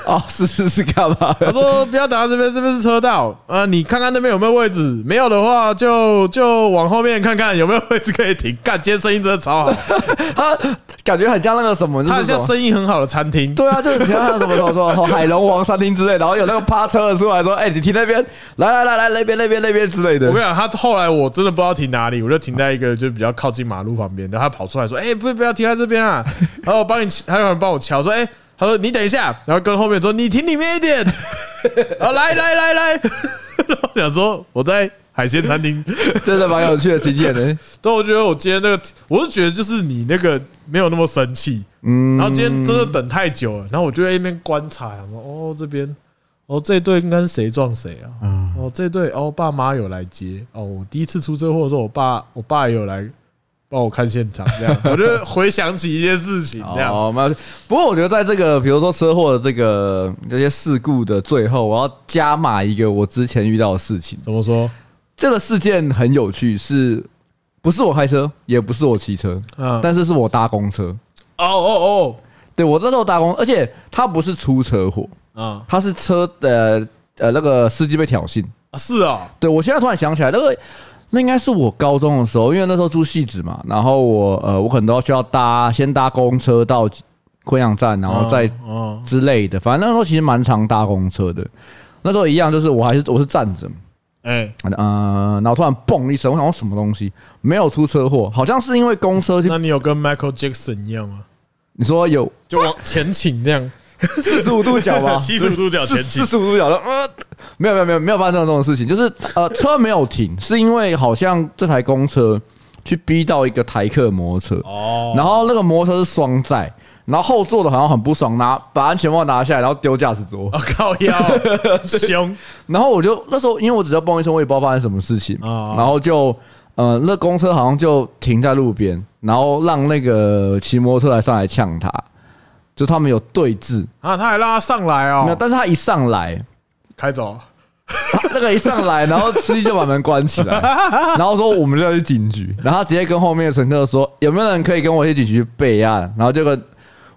哦，是是是，干嘛？他说不要等到这边，这边是车道。呃，你看看那边有没有位置，没有的话就就往后面看看有没有位置可以停。干，今天生意真的超好。他感觉很像那个什么，他像生意很好的餐厅。对啊，就是像什么说说海龙王餐厅之类，然后有那个趴车的出来说，哎，你停那边，来来来来那边那边那边之类的。我跟你讲，他后来我真的不知道停哪里，我就停在一个就比较靠近马路旁边，然后他跑出来说，哎，不不要停在这边啊，然后我帮你，还有人帮我敲说，哎。他说：“你等一下，然后跟后面说你停里面一点。啊，来来来来，然后想说我在海鲜餐厅，真的蛮有趣的经验呢。但我觉得我今天那个，我是觉得就是你那个没有那么生气，嗯。然后今天真的等太久了，然后我就在那边观察，哦，这边，哦，这对应该是谁撞谁啊？哦，这对，哦，爸妈有来接。哦，我第一次出车祸的时候，我爸，我爸也有来。”帮我看现场，这样 我就回想起一些事情，这样。哦，不过我觉得在这个，比如说车祸的这个这些事故的最后，我要加码一个我之前遇到的事情。怎么说？这个事件很有趣，是不是我开车，也不是我骑车，嗯，但是是我搭公车。哦哦哦，对，我那时候搭公，而且他不是出车祸，嗯，他是车的呃那个司机被挑衅。是啊，对，我现在突然想起来那个。那应该是我高中的时候，因为那时候住戏子嘛，然后我呃，我可能都要需要搭先搭公车到昆阳站，然后再之类的。反正那时候其实蛮常搭公车的。那时候一样，就是我还是我是站着，哎，呃，然后突然嘣一声，我想说什么东西？没有出车祸，好像是因为公车。那你有跟 Michael Jackson 一样吗？你说有，就往前倾这样。四十五度角吗？七十五度角前倾，四十五度角的，呃，没有没有没有没有发生这种事情，就是呃车没有停，是因为好像这台公车去逼到一个台客摩托车。哦，然后那个摩托车是双载，然后后座的好像很不爽，拿把安全帽拿下来，然后丢驾驶座，我 靠腰凶，然后我就那时候因为我只要报一声，我也不知道发生什么事情，然后就呃，那公车好像就停在路边，然后让那个骑摩托车来上来呛他，就他们有对峙。啊，他还让他上来哦，没有，但是他一上来开走，那个一上来，然后司机就把门关起来，然后说我们就要去警局，然后他直接跟后面的乘客说，有没有人可以跟我去警局备案？然后这个。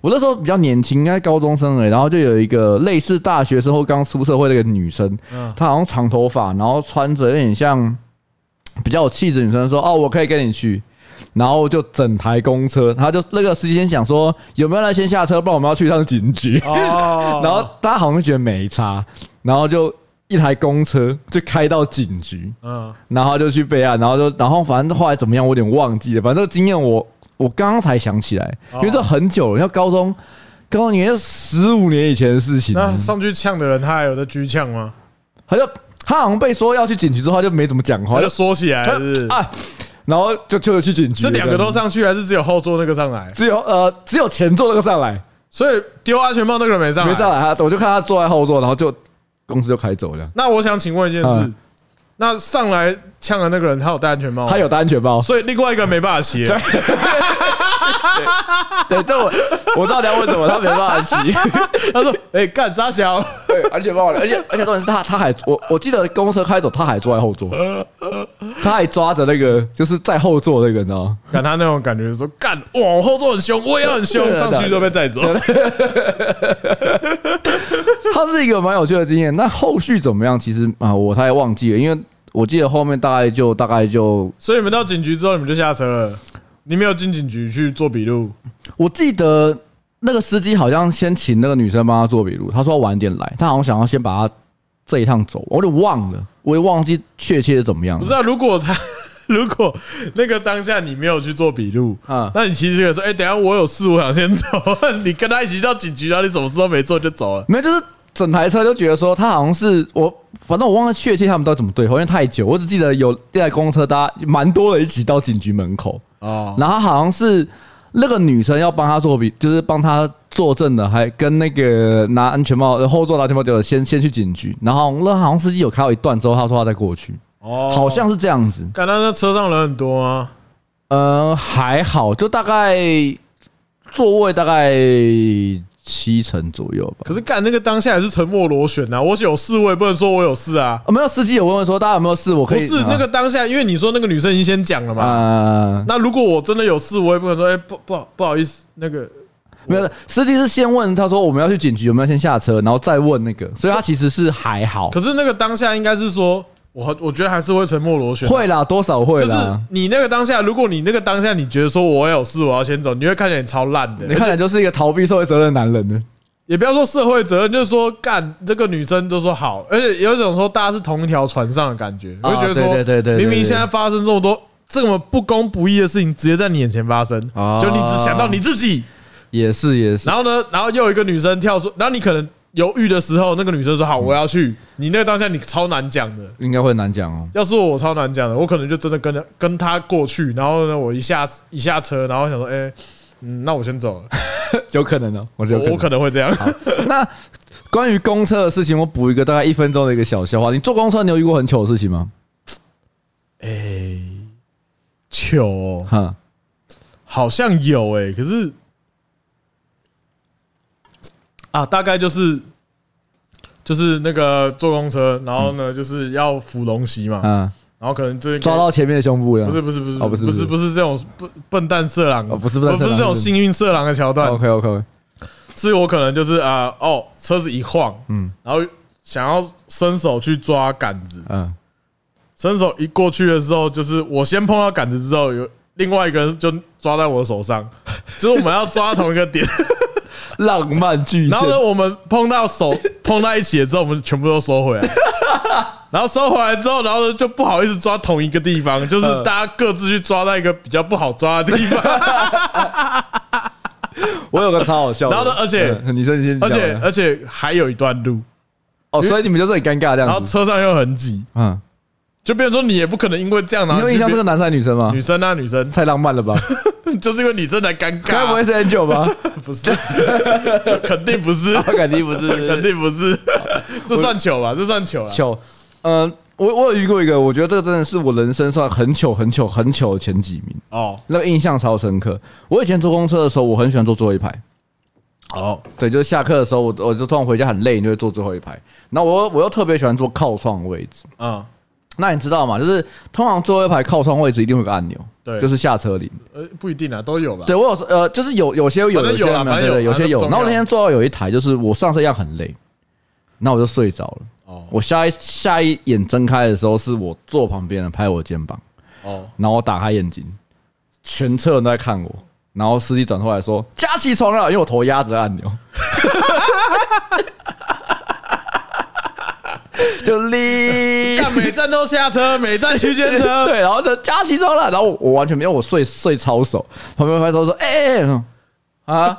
我那时候比较年轻，应该高中生哎，然后就有一个类似大学生或刚出社会的一个女生，她好像长头发，然后穿着有点像比较有气质女生，说哦，我可以跟你去，然后就整台公车，他就那个司机先想说有没有人先下车，不然我们要去趟警局，然后大家好像觉得没差，然后就一台公车就开到警局，嗯，然后就去备案，然后就然后反正后来怎么样，我有点忘记了，反正这个经验我。我刚刚才想起来，因为这很久了，像高中，高中年十五年以前的事情。那上去呛的人，他还有在狙呛吗？他就他好像被说要去警局之后，他就没怎么讲话，就说起来是啊，然后就就去警局。是两个都上去，还是只有后座那个上来？只有呃，只有前座那个上来。所以丢安全帽那个人没上来，没上来。他我就看他坐在后座，然后就公司就开走了。那我想请问一件事，那上来。呛的那个人，他有戴安全帽，他有戴安全帽，所以另外一个没办法骑。对，这我我知道你要问什么，他没办法骑。他说：“哎，干啥小？对，安全帽了，而且而且重点是他他还我我记得公车开走，他还坐在后座，他还抓着那个就是在后座那个，你知道吗？看他那种感觉，说干哇，后座很凶，我也很凶，上去就被载走。他是一个蛮有趣的经验。那后续怎么样？其实啊，我他也忘记了，因为。我记得后面大概就大概就，所以你们到警局之后，你们就下车了。你没有进警局去做笔录。我记得那个司机好像先请那个女生帮他做笔录，他说晚点来，他好像想要先把他这一趟走，我有点忘了，我也忘记确切是怎么样。不是、啊如果他 如果那个当下你没有去做笔录啊，那你其实可以说，哎，等下我有事，我想先走。你跟他一起到警局，然后你什么事都没做就走了，没有就是。整台车就觉得说他好像是我，反正我忘了确切他们到底怎么对，因为太久，我只记得有一台公车，大家蛮多的一起到警局门口啊，然后好像是那个女生要帮他作弊，就是帮他作证的，还跟那个拿安全帽后座拿安全帽的先先去警局，然后那好像司机有开到一段之后，他说他再过去，哦，好像是这样子。感到那车上人很多啊？呃，还好，就大概座位大概。七成左右吧。可是干那个当下也是沉默螺旋呐。我有事，我也不能说我有事啊。没有司机有问问说大家有没有事，我可以。不是那个当下，因为你说那个女生已经先讲了嘛。那如果我真的有事，我也不能说哎不不不好意思，那个没有。司机是先问他说我们要去警局，有没有先下车，然后再问那个，所以他其实是还好。可是那个当下应该是说。我我觉得还是会沉默螺旋，会啦，多少会啦。就是你那个当下，如果你那个当下，你觉得说我有事，我要先走，你会看起来超烂的，你看起来就是一个逃避社会责任的男人呢。也不要说社会责任，就是说干这个女生都说好，而且有一种说大家是同一条船上的感觉，我就觉得说，对对对，明明现在发生这么多这么不公不义的事情，直接在你眼前发生，就你只想到你自己，也是也是。然后呢，然后又有一个女生跳出，然后你可能。犹豫的时候，那个女生说：“好，我要去。”你那个当下你超难讲的，应该会难讲哦。要是我，超难讲的，我可能就真的跟着跟他过去，然后呢，我一下一下车，然后想说：“哎，嗯，那我先走了。”有可能哦，我觉得我可能会这样。那关于公车的事情，我补一个大概一分钟的一个小笑话。你坐公车，你有遇过很糗的事情吗？哎，糗哈，好像有哎，可是。啊，大概就是就是那个坐公车，然后呢，就是要扶东西嘛，嗯，然后可能这抓到前面的胸部了，不是不是不是，不是不是。不是这种笨笨蛋色狼，哦不是不是不是这种幸运色狼的桥段，OK OK，是我可能就是啊哦，车子一晃，嗯，然后想要伸手去抓杆子，嗯，伸手一过去的时候，就是我先碰到杆子之后，有另外一个人就抓在我的手上，就是我们要抓同一个点。浪漫巨献，然后呢，我们碰到手 碰到一起了之后，我们全部都收回来。然后收回来之后，然后呢就不好意思抓同一个地方，就是大家各自去抓到一个比较不好抓的地方。我有个超好笑的，然后呢，而且你说你先，而且而且还有一段路哦，所以你们就是很尴尬这样子，然后车上又很挤，嗯。就变成说，你也不可能因为这样，你有印象这个男生还女生吗？女生啊，女生太浪漫了吧？就是因为你真的尴尬，该不会是 Angel 吧？不是，肯定不是，肯定不是，肯定不是。这算糗吧？这算糗啊？糗。嗯，我我有遇过一个，我觉得这个真的是我人生算很糗很糗很糗的前几名哦，那个印象超深刻。我以前坐公车的时候，我很喜欢坐最后一排。哦，对，就是下课的时候，我我就通常回家很累，你就会坐最后一排。然后我我又特别喜欢坐靠窗的位置。嗯，那你知道吗？就是通常最后一排靠窗位置一定会有个按钮，对，就是下车铃。呃，不一定啊，都有吧。对我有呃，就是有有些有有些没有，对对，有些有。然后那天坐到有一台，就是我上车一样很累，那我就睡着了。哦，我下一下一眼睁开的时候，是我坐旁边的拍我肩膀。哦，然后我打开眼睛，全车人都在看我。然后司机转头来说：“加起床了，因为我头压着按钮。” 就立，看每站都下车，每站区间车。对，然后就加起床了。然后我，我完全没有，我睡睡超熟。旁边拍头说：“哎、欸，啊，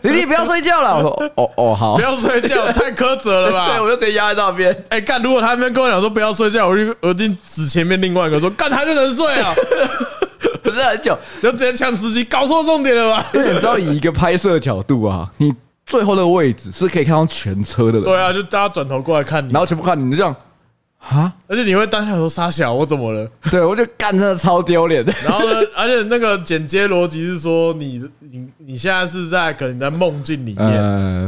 弟弟不要睡觉了。”我说：“哦哦，好，不要睡觉，太苛责了吧？”对，我就直接压在那边。哎，干！如果他们跟我讲说不要睡觉，我就我一定指前面另外一个说：“干，他就能睡啊。”不是很久，就直接抢司机，搞错重点了吧？你知道，以一个拍摄角度啊，你最后的位置是可以看到全车的人。对啊，就大家转头过来看你，然后全部看你，你就这样。啊！而且你会当下说傻小我怎么了？对，我就干，真的超丢脸的。然后呢，而且那个剪接逻辑是说你，你你你现在是在可能在梦境里面，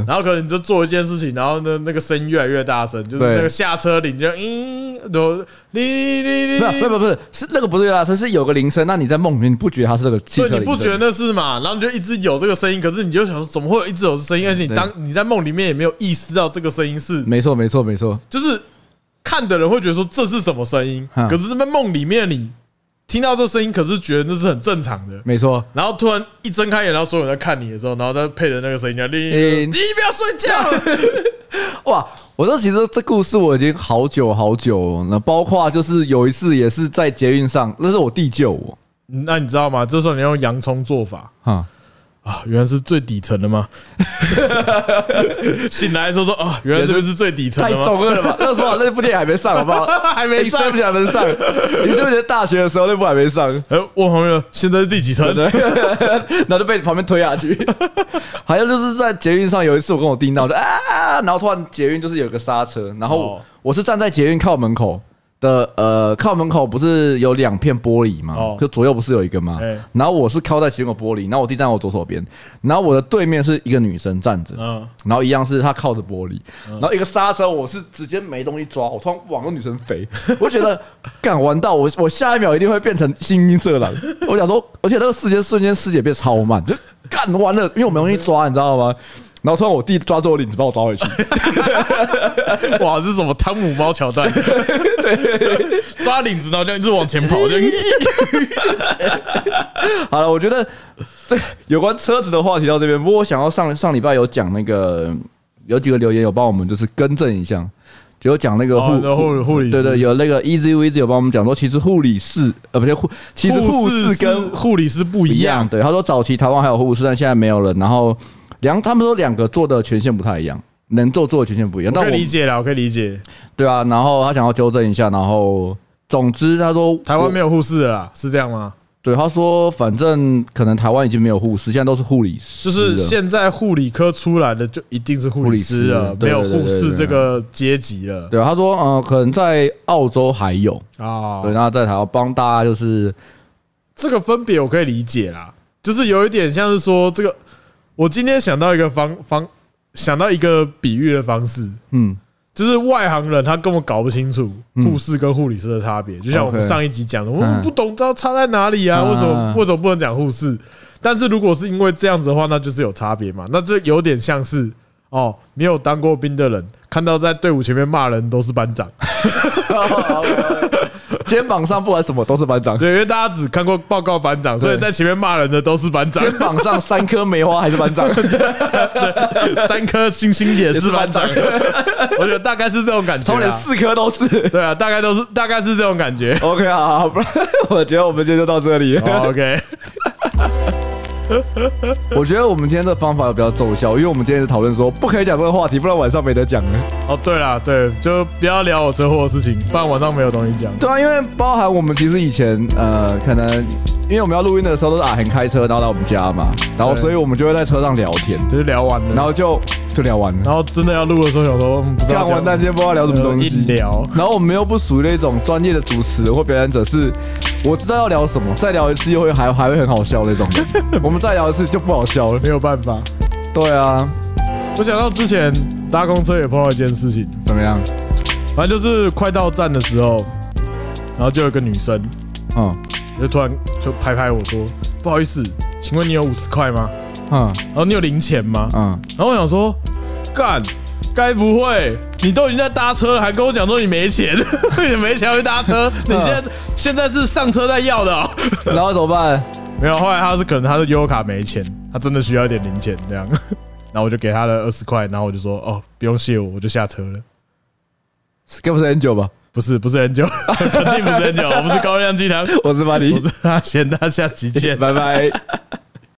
然后可能你就做一件事情，然后呢那个声音越来越大声，就是那个下车铃就嗯，都哩哩哩，不不不是是那个不是越大声，是有个铃声。那你在梦里面你不觉得它是那个汽车？对，你不觉得那是嘛？然后你就一直有这个声音，可是你就想说怎么会有一直有声音？而且你当你在梦里面也没有意识到这个声音是没错没错没错，就是。看的人会觉得说，这是什么声音？可是在梦里面你听到这声音，可是觉得那是很正常的，没错。然后突然一睁开眼，然后所有人在看你的时候，然后再配着那个声音，你你不要睡觉。哇！我说其实这故事我已经好久好久了，那包括就是有一次也是在捷运上，那是我弟救我。那你知道吗？这时候你用洋葱做法，哈。啊，原来是最底层的吗？醒来的时候说啊，原来这个是最底层？太中二了吧？那时候那部电影还没上，好不好？还没上，不想能上。你是不是觉得大学的时候那部还没上？哎，我朋友现在是第几层？然后就被旁边推下去。好像就是在捷运上有一次，我跟我弟闹的啊，然后突然捷运就是有个刹车，然后我是站在捷运靠门口。的呃，靠门口不是有两片玻璃吗？哦，就左右不是有一个吗？然后我是靠在其中的玻璃，然后我弟站在我左手边，然后我的对面是一个女生站着，嗯，然后一样是她靠着玻璃，然后一个刹车，我是直接没东西抓，我突然往那女生飞，我觉得 干完到我我下一秒一定会变成幸运色狼，我想说，而且那个时间瞬间世界变超慢，就干完了，因为我没东西抓，你知道吗？然后突然我弟抓住我领子，把我抓回去。哇，这是什么汤姆猫桥段？抓领子，然后就一直往前跑。就 好了，我觉得这有关车子的话题到这边。不过我想要上上礼拜有讲那个，有几个留言有帮我们就是更正一下，就有讲那个护护护理，对对，有那个 Easy Easy 有帮我们讲说，其实护理师呃不对护，其实护士跟护理师不一样。对，他说早期台湾还有护士，但现在没有了。然后。两，他们说两个做的权限不太一样，能做做的权限不一样。我可以理解了，我可以理解。对啊，然后他想要纠正一下，然后总之他说台湾没有护士了，是这样吗？对，他说反正可能台湾已经没有护士，现在都是护理师。就是现在护理科出来的就一定是护理师了，没有护士这个阶级了。对，他说嗯，可能在澳洲还有啊，对，然后在台湾帮大家就是这个分别我可以理解啦，就是有一点像是说这个。我今天想到一个方方，想到一个比喻的方式，嗯，就是外行人他根本搞不清楚护士跟护理师的差别，就像我们上一集讲的，我们不懂知道差在哪里啊？为什么为什么不能讲护士？但是如果是因为这样子的话，那就是有差别嘛？那这有点像是哦，没有当过兵的人看到在队伍前面骂人都是班长。肩膀上不管什么都是班长，对，因为大家只看过报告班长，所以在前面骂人的都是班长。肩膀上三颗梅花还是班长，三颗星星也是班长。我觉得大概是这种感觉，他们连四颗都是。对啊，大概都是，大概是这种感觉。OK，好，好，不然 我觉得我们今天就到这里。OK。我觉得我们今天的方法比较奏效，因为我们今天是讨论说不可以讲这个话题，不然晚上没得讲了。哦，对啦，对，就不要聊我车祸的事情，不然晚上没有东西讲。对啊，因为包含我们其实以前呃，可能因为我们要录音的时候都是阿恒开车，然后来我们家嘛，然后所以我们就会在车上聊天，就是聊完了，然后就就聊完了，然后真的要录的时候，有时候不知道完蛋，今天不知道聊什么东西，聊。然后我们又不属于那种专业的主持人或表演者，是我知道要聊什么，再聊一次又会还还会很好笑那种，我们再聊一次就不好笑了，没有办法。对啊，我想到之前搭公车也碰到一件事情，怎么样？反正就是快到站的时候，然后就有一个女生，嗯，就突然就拍拍我说：“不好意思，请问你有五十块吗？”嗯，然后你有零钱吗？嗯，然后我想说，干，该不会你都已经在搭车了，还跟我讲说你没钱，你没钱会搭车？你现在现在是上车在要的喔，然后怎么办？没有，后来他是可能他的悠游卡没钱，他真的需要一点零钱这样，然后我就给他了二十块，然后我就说哦，不用谢我，我就下车了。该不是 N9 吧？不是，不是 N9，肯定不是 N9，我不是高热量鸡汤，我是巴黎，我是阿贤，大家下期见，拜拜。